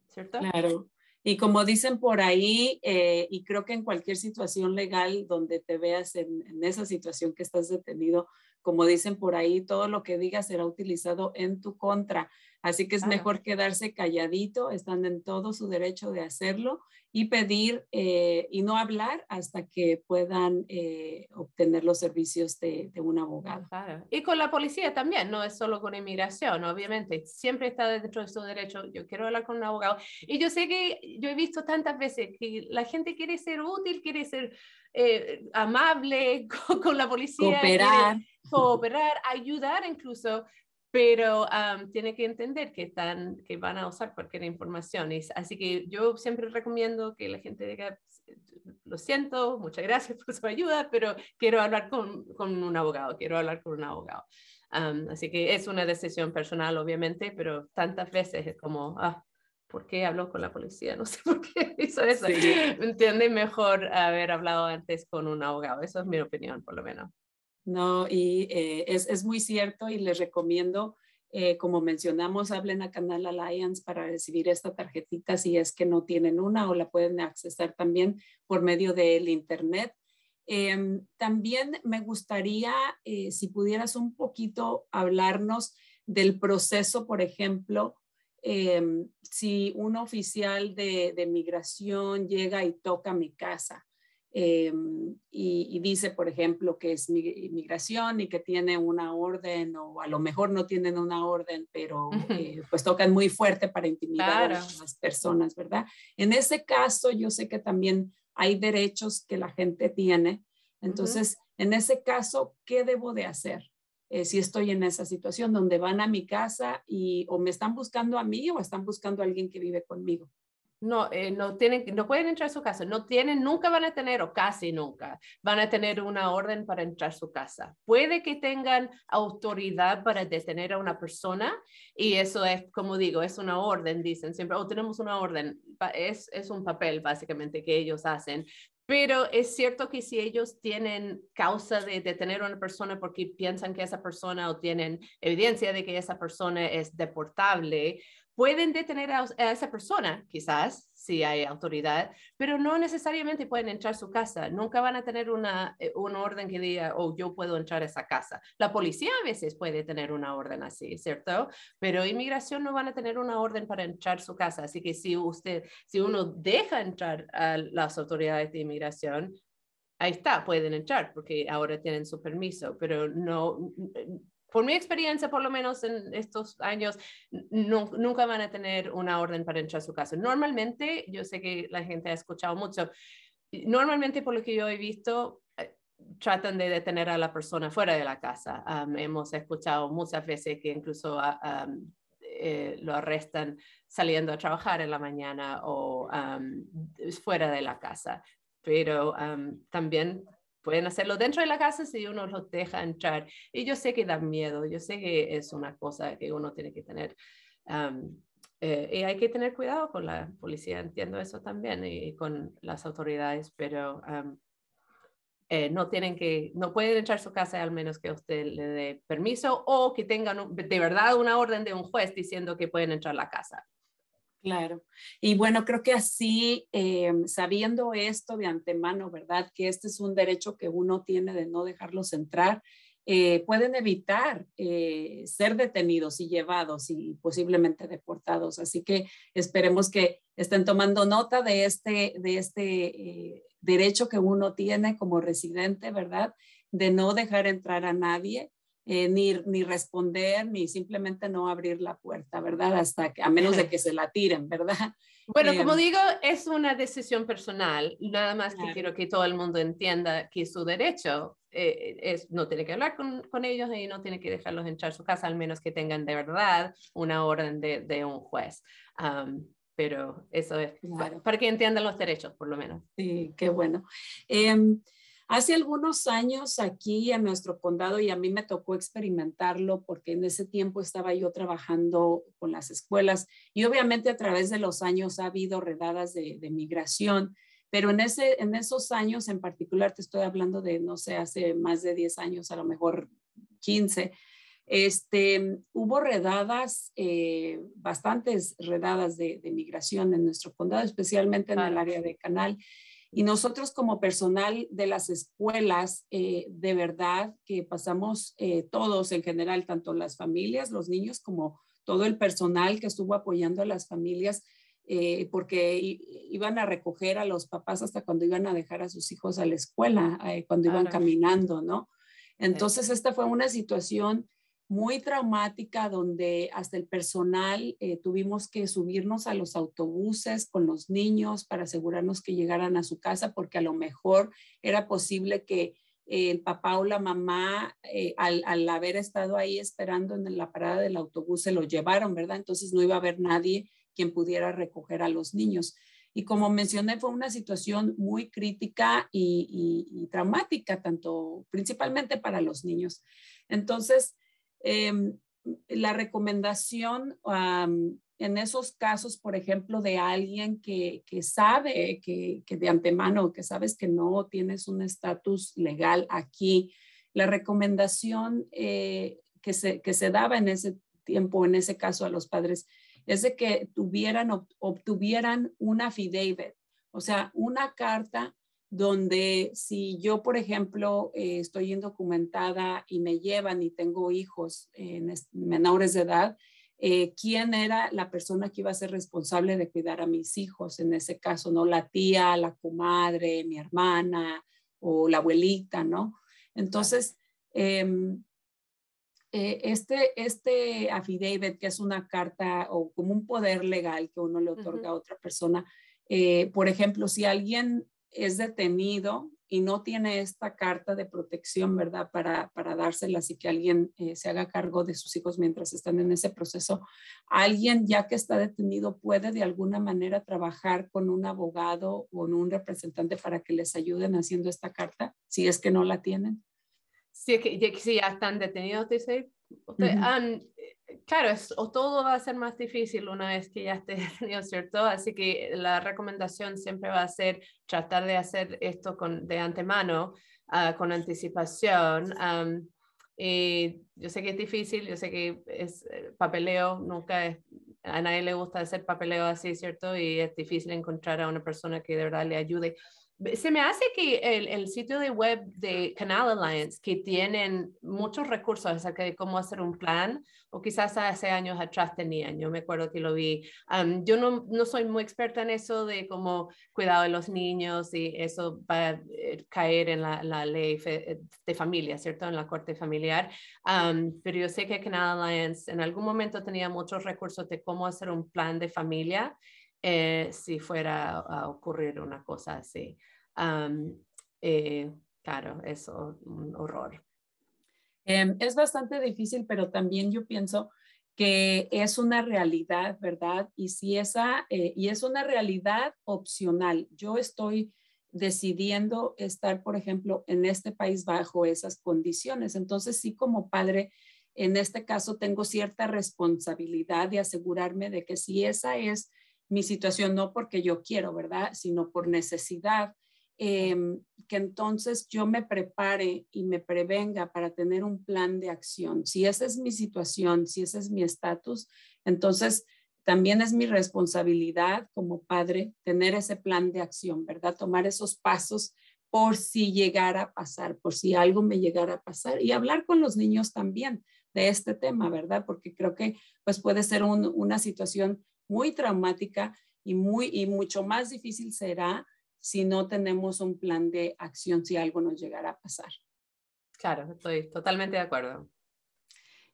¿Cierto? Claro. Y como dicen por ahí, eh, y creo que en cualquier situación legal donde te veas en, en, esa situación que estás detenido, como dicen por ahí, todo lo que digas será utilizado en tu contra. Así que es mejor quedarse calladito, están en todo su derecho de hacerlo y pedir eh, y no hablar hasta que puedan eh, obtener los servicios de, de un abogado. Claro. Y con la policía también, no es solo con inmigración, obviamente, siempre está dentro de su derecho. Yo quiero hablar con un abogado. Y yo sé que yo he visto tantas veces que la gente quiere ser útil, quiere ser eh, amable con, con, la policía. Cooperar. Cooperar, ayudar incluso, pero tiene que entender que, están, que van a usar cualquier información. Y, así que yo siempre recomiendo que la gente diga, lo siento, muchas gracias por su ayuda, pero quiero hablar con, con un abogado, quiero hablar con un abogado. así que es una decisión personal, obviamente, pero tantas veces es como, ah, ¿por qué habló con la policía? No sé por qué hizo eso. Sí. ¿Me entiende? Mejor haber hablado antes con un abogado. Eso es mi opinión, por lo menos. No, y eh, es, es, muy cierto y les recomiendo, eh, como mencionamos, hablen a Canal Alliance para recibir esta tarjetita si es que no tienen una o la pueden accesar también por medio del Internet. Em, también me gustaría, eh, si pudieras un poquito hablarnos del proceso, por ejemplo, em, si un oficial de, de migración llega y toca mi casa Em, y, dice, por ejemplo, que es inmigración y que tiene una orden o a lo mejor no tienen una orden, pero eh, pues tocan muy fuerte para intimidar a las personas, ¿verdad? En ese caso, yo sé que también hay derechos que la gente tiene. Entonces, en ese caso, ¿qué debo de hacer? Eh, si estoy en esa situación donde van a mi casa y o me están buscando a mí o están buscando a alguien que vive conmigo no, eh, no, tienen, no pueden entrar a su casa, no tienen, nunca van a tener, o casi nunca, van a tener una orden para entrar a su casa. Puede que tengan autoridad para detener a una persona y eso es, como digo, es una orden, dicen siempre, o oh, tenemos una orden, es, es un papel básicamente que ellos hacen, pero es cierto que si ellos tienen causa de detener a una persona porque piensan que esa persona o tienen evidencia de que esa persona es deportable, pueden detener a, esa persona, quizás, si hay autoridad, pero no necesariamente pueden entrar a su casa. Nunca van a tener una, eh, orden que diga, oh, yo puedo entrar a esa casa. La policía a veces puede tener una orden así, ¿cierto? Pero inmigración no van a tener una orden para entrar a su casa. Así que si usted, si uno deja entrar a las autoridades de inmigración, ahí está, pueden entrar porque ahora tienen su permiso, pero no, por mi experiencia, por lo menos en estos años, nunca van a tener una orden para entrar a su casa. Normalmente, yo sé que la gente ha escuchado mucho, normalmente por lo que yo he visto, eh, tratan de detener a la persona fuera de la casa. hemos escuchado muchas veces que incluso eh, lo arrestan saliendo a trabajar en la mañana o fuera de la casa. Pero también pueden hacerlo dentro de la casa si uno los deja entrar. Y yo sé que da miedo, yo sé que es una cosa que uno tiene que tener. Eh, y hay que tener cuidado con la policía, entiendo eso también, y, con las autoridades, pero eh, no tienen que, no pueden entrar a su casa al menos que usted le dé permiso o que tengan de verdad una orden de un juez diciendo que pueden entrar a la casa. Claro. Y bueno, creo que así, em, sabiendo esto de antemano, ¿verdad? Que este es un derecho que uno tiene de no dejarlos entrar, eh, pueden evitar eh, ser detenidos y llevados y posiblemente deportados. Así que esperemos que estén tomando nota de este, de este eh, derecho que uno tiene como residente, ¿verdad? De no dejar entrar a nadie eh, ni, ni, responder, ni simplemente no abrir la puerta, ¿verdad? Hasta que, a menos de que se la tiren, ¿verdad? Bueno, como em, digo, es una decisión personal. Nada más que quiero que todo el mundo entienda que su derecho eh, es, no tiene que hablar con, con, ellos y no tiene que dejarlos entrar a su casa, al menos que tengan de verdad una orden de, de un juez. pero eso es para que entiendan los derechos, por lo menos. Sí, qué bueno. Eh, Hace algunos años aquí en nuestro condado y a mí me tocó experimentarlo porque en ese tiempo estaba yo trabajando con las escuelas y obviamente a través de los años ha habido redadas de, migración, pero en, ese, en esos años en particular, te estoy hablando de, no sé, hace más de 10 años, a lo mejor 15, este, hubo redadas, eh, bastantes redadas de, migración en nuestro condado, especialmente en el área de Canal. Y nosotros como personal de las escuelas, eh, de verdad que pasamos eh, todos en general, tanto las familias, los niños, como todo el personal que estuvo apoyando a las familias, eh, porque iban a recoger a los papás hasta cuando iban a dejar a sus hijos a la escuela, cuando iban caminando, ¿no? Entonces, esta fue una situación muy traumática donde hasta el personal eh, tuvimos que subirnos a los autobuses con los niños para asegurarnos que llegaran a su casa porque a lo mejor era posible que el papá o la mamá eh, al, al, haber estado ahí esperando en la parada del autobús se lo llevaron, ¿verdad? Entonces no iba a haber nadie quien pudiera recoger a los niños. Y como mencioné, fue una situación muy crítica y, y, y traumática, tanto principalmente para los niños. Entonces, Em, la recomendación en esos casos, por ejemplo, de alguien que, sabe que, que, de antemano, que sabes que no tienes un estatus legal aquí, la recomendación eh, que, se, que se daba en ese tiempo, en ese caso a los padres, es de que tuvieran, obtuvieran una affidavit, o sea, una carta donde si yo, por ejemplo, eh, estoy indocumentada y me llevan y tengo hijos menores de edad, eh, quién era la persona que iba a ser responsable de cuidar a mis hijos, en ese caso, ¿no? La tía, la comadre, mi hermana o la abuelita, ¿no? Entonces, em, eh, este, este affidavit, que es una carta o como un poder legal que uno le otorga a otra persona, por ejemplo, si alguien es detenido y no tiene esta carta de protección, ¿verdad? Para, para dársela así que alguien eh, se haga cargo de sus hijos mientras están en ese proceso. Alguien ya que está detenido puede de alguna manera trabajar con un abogado o con un representante para que les ayuden haciendo esta carta, si es que no la tienen. Sí, que, si ya están detenidos, dice, claro, o todo va a ser más difícil una vez que ya esté ¿cierto? Así que la recomendación siempre va a ser tratar de hacer esto con, de antemano, uh, con anticipación. Y yo sé que es difícil, yo sé que es eh, papeleo, nunca es, a nadie le gusta hacer papeleo así, ¿cierto? Y es difícil encontrar a una persona que de verdad le ayude se me hace que el, el, sitio de web de Canal Alliance, que tienen muchos recursos acerca de cómo hacer un plan, o quizás hace años atrás tenían, yo me acuerdo que lo vi. yo no, no, soy muy experta en eso de cómo cuidado de los niños y eso va a eh, caer en la, la ley eh, de familia, ¿cierto? En la corte familiar. pero yo sé que Canal Alliance en algún momento tenía muchos recursos de cómo hacer un plan de familia eh, si fuera a ocurrir una cosa así. Eh, claro, eso, un horror. Em, es bastante difícil, pero también yo pienso que es una realidad, ¿verdad? Y si esa, eh, y es una realidad opcional. Yo estoy decidiendo estar, por ejemplo, en este país bajo esas condiciones. Entonces, sí, como padre, en este caso tengo cierta responsabilidad de asegurarme de que si esa es mi situación, no porque yo quiero, ¿verdad? Sino por necesidad. Em, que entonces yo me prepare y me prevenga para tener un plan de acción. Si esa es mi situación, si ese es mi estatus, entonces también es mi responsabilidad como padre tener ese plan de acción, ¿verdad? Tomar esos pasos por si llegara a pasar, por si algo me llegara a pasar y hablar con los niños también de este tema, ¿verdad? Porque creo que pues puede ser una situación muy traumática y, muy, y mucho más difícil será si no tenemos un plan de acción si algo nos llegara a pasar. Claro, estoy totalmente de acuerdo.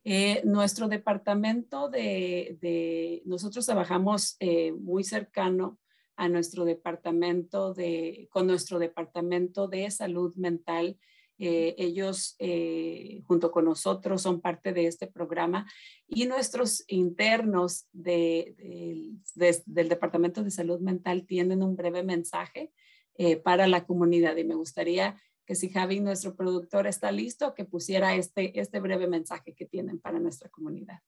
Eh, nuestro departamento de, nosotros trabajamos eh, muy cercano a nuestro departamento de, con nuestro departamento de salud mental eh, ellos, eh, junto con nosotros, son parte de este programa y nuestros internos del Departamento de Salud Mental tienen un breve mensaje eh, para la comunidad y me gustaría que si Javi, nuestro productor, está listo, que pusiera este, este breve mensaje que tienen para nuestra comunidad.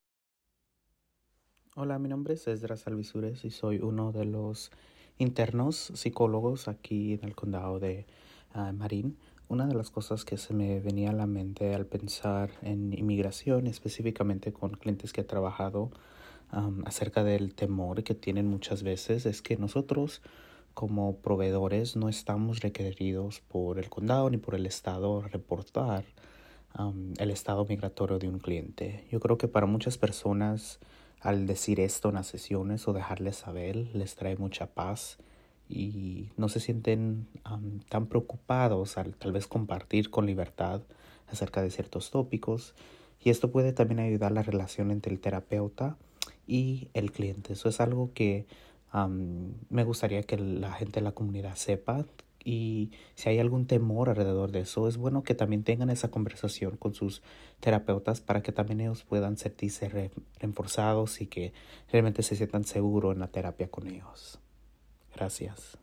Hola, mi nombre es Esdras Salvisures y soy uno de los internos psicólogos aquí en el condado de ah, Marín. Una de las cosas que se me venía a la mente al pensar en inmigración, específicamente con clientes que he trabajado acerca del temor que tienen muchas veces, es que nosotros como proveedores no estamos requeridos por el condado ni por el estado a reportar el estado migratorio de un cliente. Yo creo que para muchas personas al decir esto en las sesiones o dejarles saber les trae mucha paz y no se sienten tan preocupados al tal vez compartir con libertad acerca de ciertos tópicos y esto puede también ayudar la relación entre el terapeuta y el cliente. Eso es algo que me gustaría que la gente de la comunidad sepa y si hay algún temor alrededor de eso, es bueno que también tengan esa conversación con sus terapeutas para que también ellos puedan sentirse reforzados y que realmente se sientan seguros en la terapia con ellos. Gracias.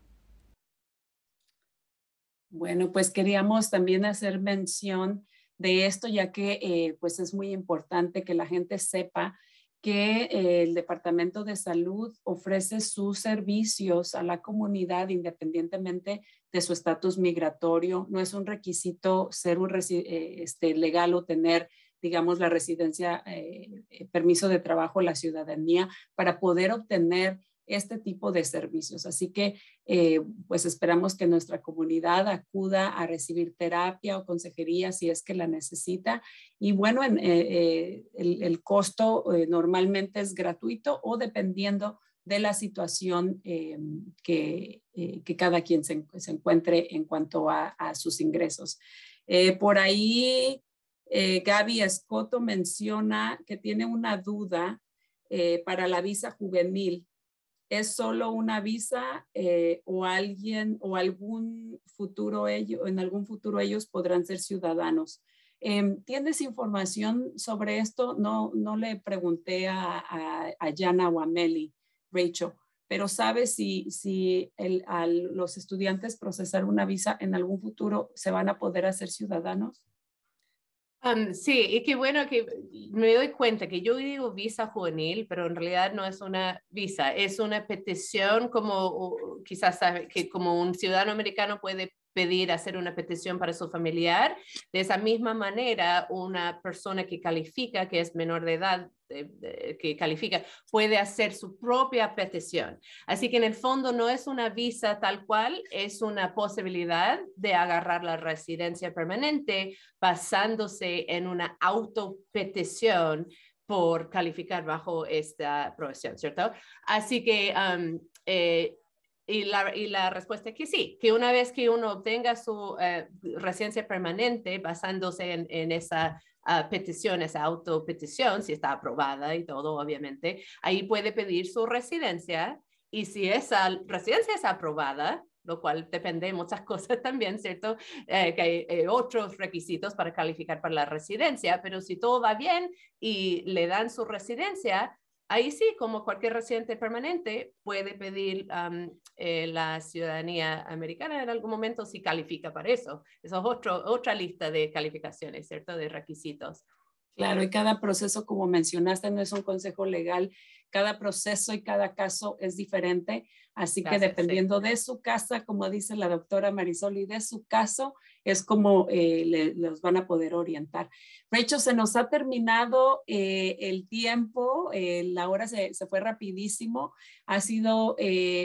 Bueno, pues queríamos también hacer mención de esto, ya que eh, pues es muy importante que la gente sepa que eh, el Departamento de Salud ofrece sus servicios a la comunidad independientemente de su estatus migratorio. No es un requisito ser un eh, este, legal o tener, digamos, la residencia, permiso de trabajo, la ciudadanía, para poder obtener este tipo de servicios. Así que, eh, pues esperamos que nuestra comunidad acuda a recibir terapia o consejería si es que la necesita. Y bueno, en, eh, eh, el, costo normalmente es gratuito o dependiendo de la situación que, cada quien se, encuentre en cuanto a sus ingresos. por ahí, Gaby Escoto menciona que tiene una duda para la visa juvenil es solo una visa eh, o alguien o algún futuro ellos, en algún futuro ellos podrán ser ciudadanos. Em, ¿Tienes información sobre esto? No, no le pregunté a, a, a Jana o a Meli, Rachel, pero ¿sabes si, si el, a los estudiantes procesar una visa en algún futuro se van a poder hacer ciudadanos? Sí, y qué bueno que me doy cuenta que yo digo visa juvenil, pero en realidad no es una visa, es una petición como quizás que como un ciudadano americano puede pedir hacer una petición para su familiar. De esa misma manera, una persona que califica, que es menor de edad, que califica, puede hacer su propia petición. Así que en el fondo no es una visa tal cual, es una posibilidad de agarrar la residencia permanente basándose en una autopetición por calificar bajo esta profesión, ¿cierto? Así que um, eh, y la, y la, respuesta es que sí, que una vez que uno obtenga su eh, residencia permanente basándose en, en esa uh, petición, esa autopetición, si está aprobada y todo, obviamente, ahí puede pedir su residencia y si esa residencia es aprobada, lo cual depende de muchas cosas también, ¿cierto? Eh, que hay eh, otros requisitos para calificar para la residencia, pero si todo va bien y le dan su residencia, Ahí sí, como cualquier residente permanente, puede pedir eh, la ciudadanía americana en algún momento si califica para eso. Eso es otro, otra lista de calificaciones, ¿cierto? De requisitos. Claro, y cada proceso, como mencionaste, no es un consejo legal. Cada proceso y cada caso es diferente. Así que dependiendo de su casa, como dice la doctora Marisol, y de su caso, es como eh, los van a poder orientar. Rachel, se nos ha terminado eh, el tiempo, eh, la hora se, se, fue rapidísimo. Ha sido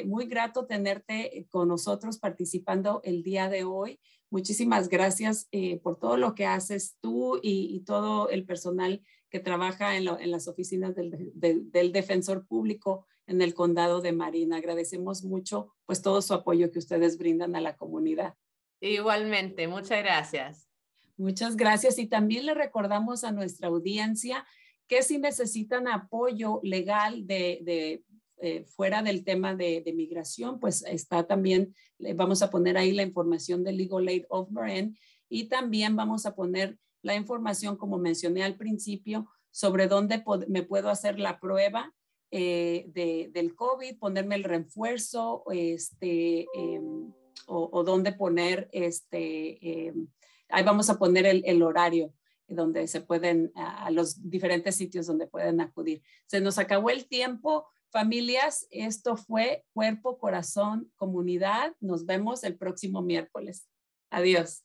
muy grato tenerte con nosotros participando el día de hoy. Muchísimas gracias por todo lo que haces tú y, todo el personal que trabaja en, las oficinas del, del defensor público en el condado de Marín. Agradecemos mucho pues todo su apoyo que ustedes brindan a la comunidad. Igualmente, muchas gracias. Muchas gracias y también le recordamos a nuestra audiencia que si necesitan apoyo legal de, eh, fuera del tema de, migración, pues está también, vamos a poner ahí la información del Legal Aid of Marin y también vamos a poner la información, como mencioné al principio, sobre dónde me puedo hacer la prueba eh, del COVID, ponerme el refuerzo, este, em, o, dónde poner, este, em, ahí vamos a poner el, horario donde se pueden, a los diferentes sitios donde pueden acudir. Se nos acabó el tiempo. Familias, esto fue Cuerpo, Corazón, Comunidad. Nos vemos el próximo miércoles. Adiós.